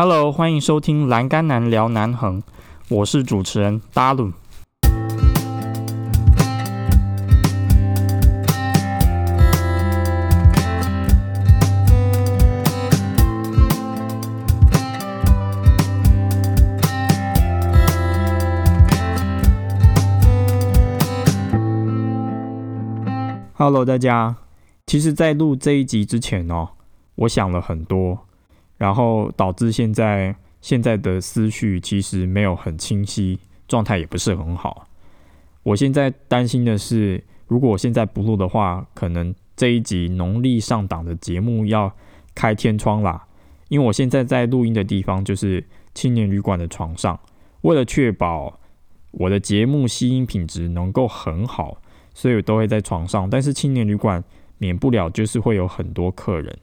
Hello，欢迎收听《栏杆男聊南横》，我是主持人达鲁。Hello，大家。其实，在录这一集之前哦，我想了很多，然后导致现在现在的思绪其实没有很清晰，状态也不是很好。我现在担心的是，如果我现在不录的话，可能这一集农历上档的节目要开天窗啦。因为我现在在录音的地方就是青年旅馆的床上，为了确保我的节目吸音品质能够很好。所以我都会在床上，但是青年旅馆免不了就是会有很多客人，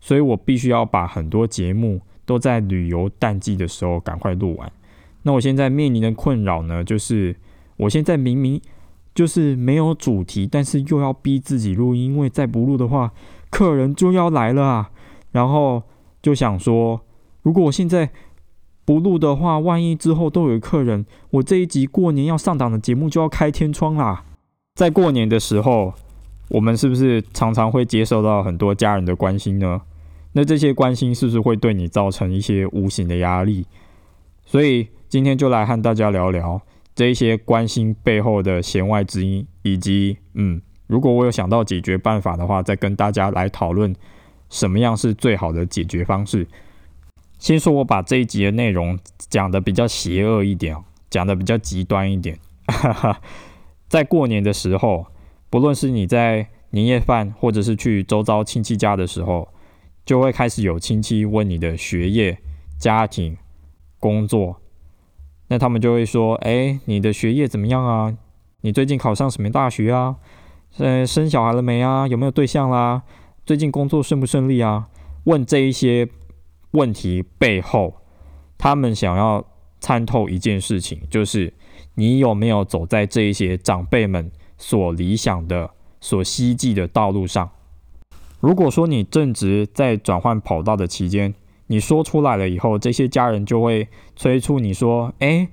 所以我必须要把很多节目都在旅游淡季的时候赶快录完。那我现在面临的困扰呢，就是我现在明明就是没有主题，但是又要逼自己录音，因为再不录的话，客人就要来了啊。然后就想说，如果我现在不录的话，万一之后都有客人，我这一集过年要上档的节目就要开天窗啦。在过年的时候，我们是不是常常会接受到很多家人的关心呢？那这些关心是不是会对你造成一些无形的压力？所以今天就来和大家聊聊这一些关心背后的弦外之音，以及嗯，如果我有想到解决办法的话，再跟大家来讨论什么样是最好的解决方式。先说我把这一集的内容讲的比较邪恶一点，讲的比较极端一点，在过年的时候，不论是你在年夜饭，或者是去周遭亲戚家的时候，就会开始有亲戚问你的学业、家庭、工作。那他们就会说：“哎，你的学业怎么样啊？你最近考上什么大学啊？呃，生小孩了没啊？有没有对象啦？最近工作顺不顺利啊？”问这一些问题背后，他们想要参透一件事情，就是。你有没有走在这一些长辈们所理想的、所希冀的道路上？如果说你正值在转换跑道的期间，你说出来了以后，这些家人就会催促你说：“哎，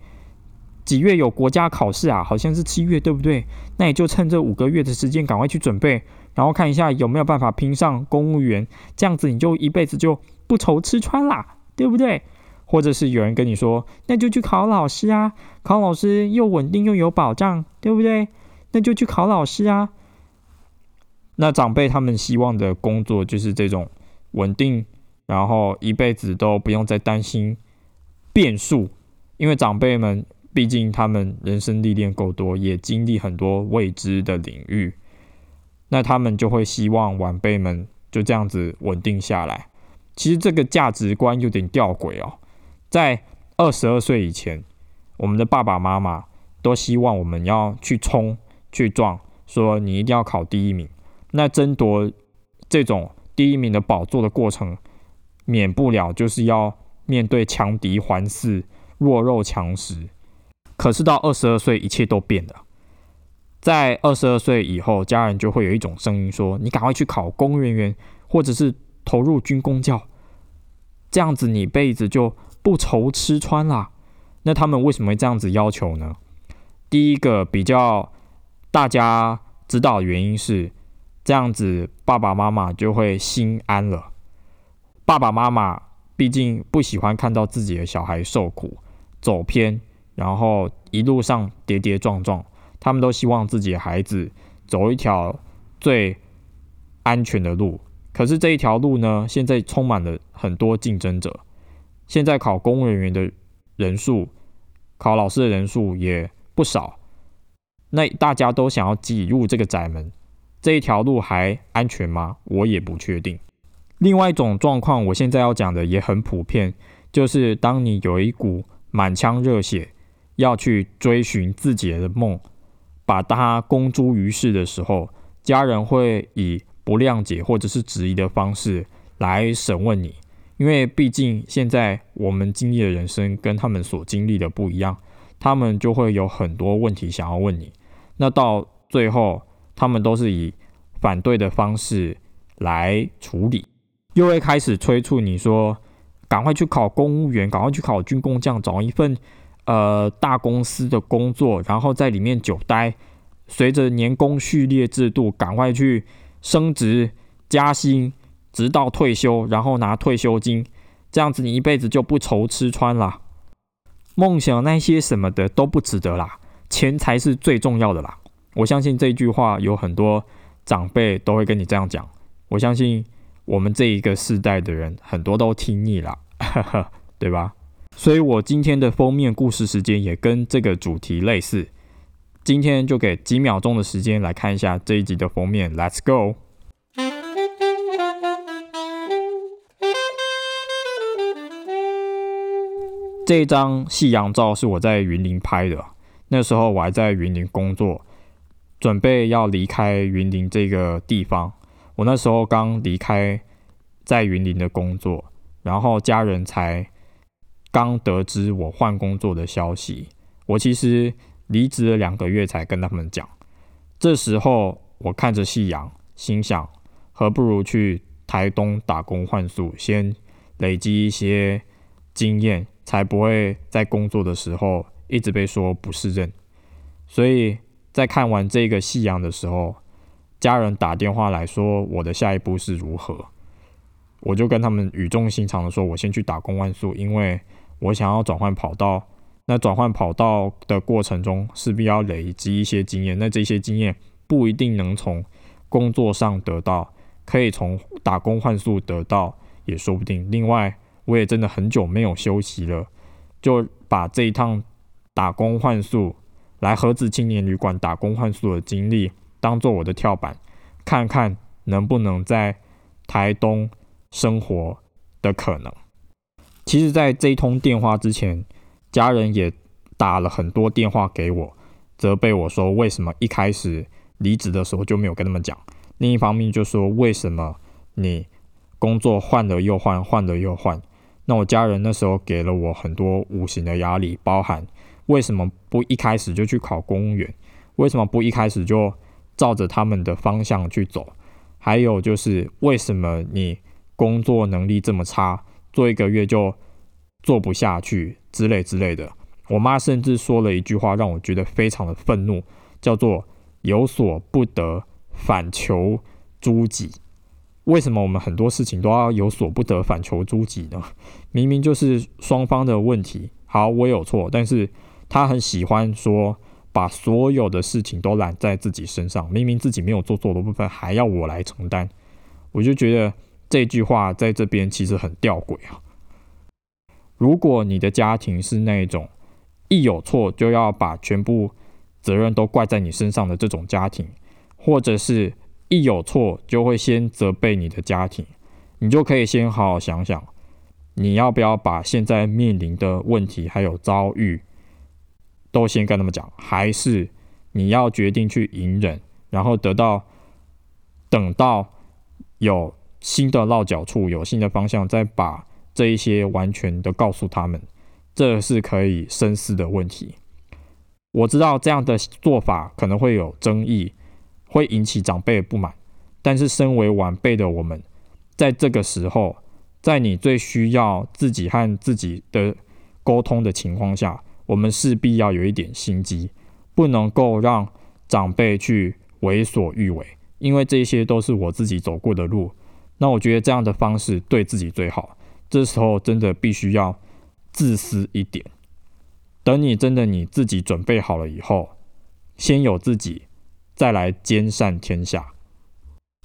几月有国家考试啊？好像是七月，对不对？那你就趁这五个月的时间赶快去准备，然后看一下有没有办法拼上公务员，这样子你就一辈子就不愁吃穿啦，对不对？”或者是有人跟你说，那就去考老师啊，考老师又稳定又有保障，对不对？那就去考老师啊。那长辈他们希望的工作就是这种稳定，然后一辈子都不用再担心变数，因为长辈们毕竟他们人生历练够多，也经历很多未知的领域，那他们就会希望晚辈们就这样子稳定下来。其实这个价值观有点吊诡哦。在二十二岁以前，我们的爸爸妈妈都希望我们要去冲、去撞，说你一定要考第一名。那争夺这种第一名的宝座的过程，免不了就是要面对强敌环伺、弱肉强食。可是到二十二岁，一切都变了。在二十二岁以后，家人就会有一种声音说：“你赶快去考公务人员，或者是投入军工教，这样子你一辈子就……”不愁吃穿啦，那他们为什么会这样子要求呢？第一个比较大家知道的原因是，这样子爸爸妈妈就会心安了。爸爸妈妈毕竟不喜欢看到自己的小孩受苦、走偏，然后一路上跌跌撞撞，他们都希望自己的孩子走一条最安全的路。可是这一条路呢，现在充满了很多竞争者。现在考公务人员的人数，考老师的人数也不少。那大家都想要挤入这个窄门，这一条路还安全吗？我也不确定。另外一种状况，我现在要讲的也很普遍，就是当你有一股满腔热血要去追寻自己的梦，把它公诸于世的时候，家人会以不谅解或者是质疑的方式来审问你。因为毕竟现在我们经历的人生跟他们所经历的不一样，他们就会有很多问题想要问你。那到最后，他们都是以反对的方式来处理，又会开始催促你说：“赶快去考公务员，赶快去考军工匠，找一份呃大公司的工作，然后在里面久待，随着年功序列制度，赶快去升职加薪，直到退休，然后拿退休金，这样子你一辈子就不愁吃穿了。梦想那些什么的都不值得啦，钱才是最重要的啦。我相信这句话有很多长辈都会跟你这样讲。我相信我们这一个世代的人很多都听腻了，对吧？所以我今天的封面故事时间也跟这个主题类似。今天就给几秒钟的时间来看一下这一集的封面。Let's go！这张夕阳照是我在云林拍的，那时候我还在云林工作，准备要离开云林这个地方。我那时候刚离开在云林的工作，然后家人才刚得知我换工作的消息。我其实离职了两个月才跟他们讲。这时候我看着夕阳，心想，何不如去台东打工换宿，先累积一些经验。才不会在工作的时候一直被说不是人。所以在看完这个夕阳的时候，家人打电话来说我的下一步是如何，我就跟他们语重心长的说，我先去打工换宿，因为我想要转换跑道。那转换跑道的过程中，势必要累积一些经验。那这些经验不一定能从工作上得到，可以从打工换宿得到，也说不定。另外，我也真的很久没有休息了，就把这一趟打工换宿来盒子青年旅馆打工换宿的经历当做我的跳板，看看能不能在台东生活的可能。其实，在这一通电话之前，家人也打了很多电话给我，责备我说为什么一开始离职的时候就没有跟他们讲。另一方面就说为什么你工作换了又换，换了又换。那我家人那时候给了我很多无形的压力，包含为什么不一开始就去考公务员？为什么不一开始就照着他们的方向去走？还有就是为什么你工作能力这么差，做一个月就做不下去之类之类的？我妈甚至说了一句话，让我觉得非常的愤怒，叫做“有所不得，反求诸己”。为什么我们很多事情都要有所不得，反求诸己呢？明明就是双方的问题。好，我有错，但是他很喜欢说把所有的事情都揽在自己身上，明明自己没有做错的部分，还要我来承担。我就觉得这句话在这边其实很吊诡啊。如果你的家庭是那种一有错就要把全部责任都怪在你身上的这种家庭，或者是。一有错就会先责备你的家庭，你就可以先好好想想，你要不要把现在面临的问题还有遭遇都先跟他们讲，还是你要决定去隐忍，然后得到等到有新的落脚处、有新的方向，再把这一些完全的告诉他们，这是可以深思的问题。我知道这样的做法可能会有争议。会引起长辈不满，但是身为晚辈的我们，在这个时候，在你最需要自己和自己的沟通的情况下，我们势必要有一点心机，不能够让长辈去为所欲为，因为这些都是我自己走过的路。那我觉得这样的方式对自己最好。这时候真的必须要自私一点，等你真的你自己准备好了以后，先有自己。再来兼善天下。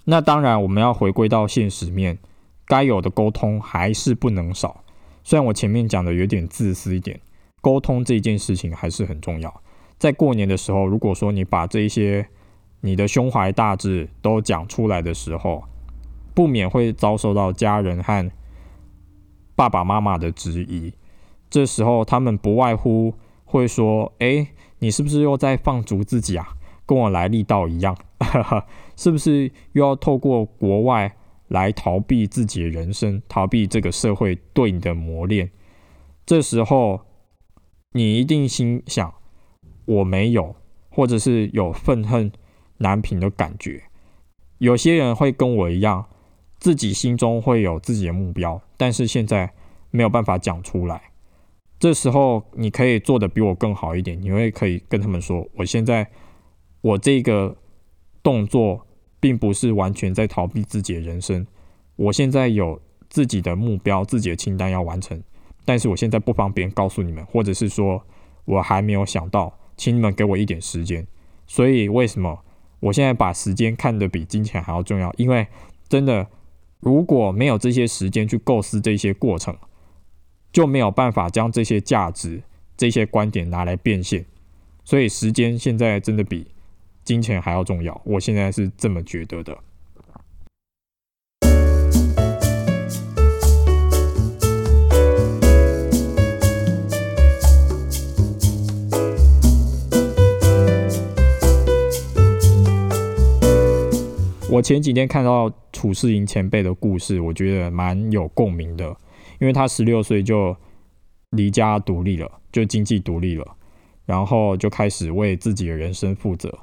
那当然，我们要回归到现实面，该有的沟通还是不能少。虽然我前面讲的有点自私一点，沟通这件事情还是很重要。在过年的时候，如果说你把这些你的胸怀大志都讲出来的时候，不免会遭受到家人和爸爸妈妈的质疑。这时候，他们不外乎会说：“哎，你是不是又在放逐自己啊？”跟我来历道一样，是不是又要透过国外来逃避自己的人生，逃避这个社会对你的磨练？这时候你一定心想，我没有，或者是有愤恨难平的感觉。有些人会跟我一样，自己心中会有自己的目标，但是现在没有办法讲出来。这时候你可以做的比我更好一点，你会可以跟他们说，我现在我这个动作并不是完全在逃避自己的人生，我现在有自己的目标、自己的清单要完成，但是我现在不方便告诉你们，或者是说我还没有想到，请你们给我一点时间。所以为什么我现在把时间看得比金钱还要重要？因为真的如果没有这些时间去构思这些过程。就没有办法将这些价值、这些观点拿来变现，所以时间现在真的比金钱还要重要。我现在是这么觉得的。我前几天看到楚世营前辈的故事，我觉得蛮有共鸣的。因为他十六岁就离家独立了，就经济独立了，然后就开始为自己的人生负责。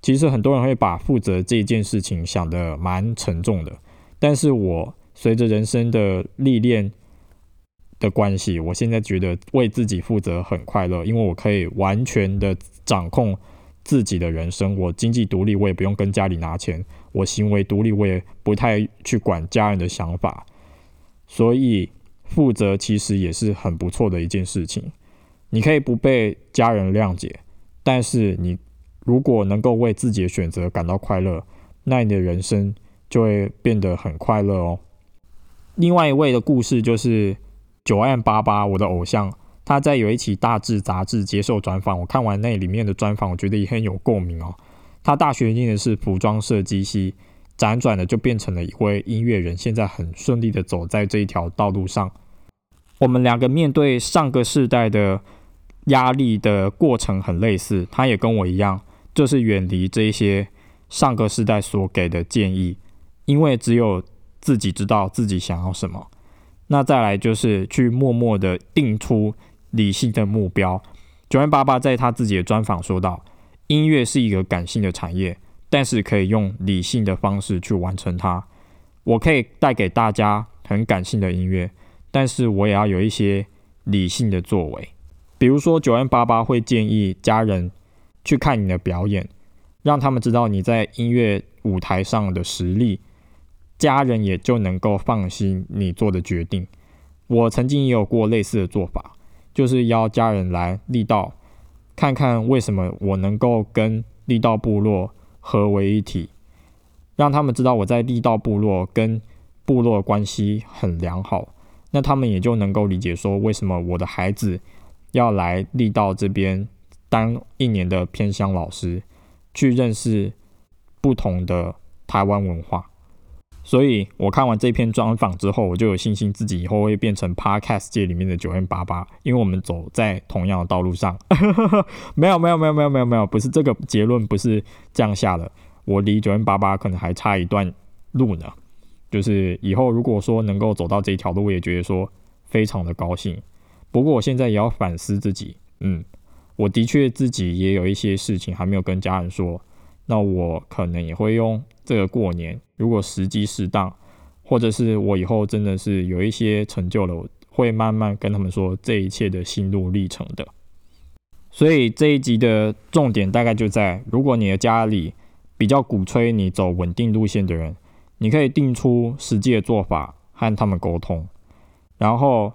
其实很多人会把负责这件事情想得蛮沉重的，但是我随着人生的历练的关系，我现在觉得为自己负责很快乐，因为我可以完全的掌控自己的人生。我经济独立，我也不用跟家里拿钱；我行为独立，我也不太去管家人的想法，所以。负责其实也是很不错的一件事情。你可以不被家人谅解，但是你如果能够为自己的选择感到快乐，那你的人生就会变得很快乐哦。另外一位的故事就是九案八八，我的偶像，他在有一期大志杂志接受专访，我看完那里面的专访，我觉得也很有共鸣哦。他大学念的是服装设计系。辗转的就变成了一位音乐人，现在很顺利的走在这一条道路上。我们两个面对上个世代的压力的过程很类似，他也跟我一样，就是远离这些上个世代所给的建议，因为只有自己知道自己想要什么。那再来就是去默默的定出理性的目标。九万八八在他自己的专访说到，音乐是一个感性的产业。但是可以用理性的方式去完成它。我可以带给大家很感性的音乐，但是我也要有一些理性的作为。比如说九 N 八八会建议家人去看你的表演，让他们知道你在音乐舞台上的实力，家人也就能够放心你做的决定。我曾经也有过类似的做法，就是邀家人来力道，看看为什么我能够跟力道部落。合为一体，让他们知道我在力道部落跟部落关系很良好，那他们也就能够理解说，为什么我的孩子要来力道这边当一年的偏乡老师，去认识不同的台湾文化。所以我看完这篇专访之后，我就有信心自己以后会变成 Podcast 界里面的九 N 八八，因为我们走在同样的道路上。没有没有没有没有没有没有，不是这个结论不是这样下的。我离九 N 八八可能还差一段路呢。就是以后如果说能够走到这一条路，我也觉得说非常的高兴。不过我现在也要反思自己，嗯，我的确自己也有一些事情还没有跟家人说，那我可能也会用。这个过年，如果时机适当，或者是我以后真的是有一些成就了，我会慢慢跟他们说这一切的心路历程的。所以这一集的重点大概就在：如果你的家里比较鼓吹你走稳定路线的人，你可以定出实际的做法和他们沟通。然后，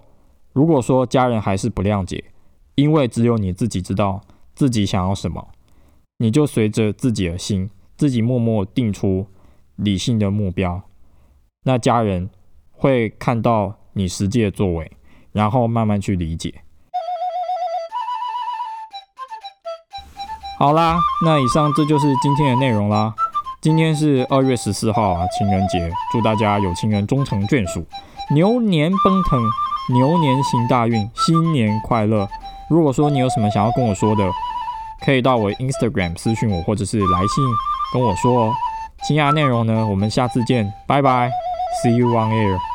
如果说家人还是不谅解，因为只有你自己知道自己想要什么，你就随着自己的心。自己默默定出理性的目标，那家人会看到你实际的作为，然后慢慢去理解。好啦，那以上这就是今天的内容啦。今天是二月十四号啊，情人节，祝大家有情人终成眷属，牛年奔腾，牛年行大运，新年快乐。如果说你有什么想要跟我说的，可以到我 Instagram 私信我，或者是来信。跟我说哦，其他内容呢？我们下次见，拜拜，See you on air。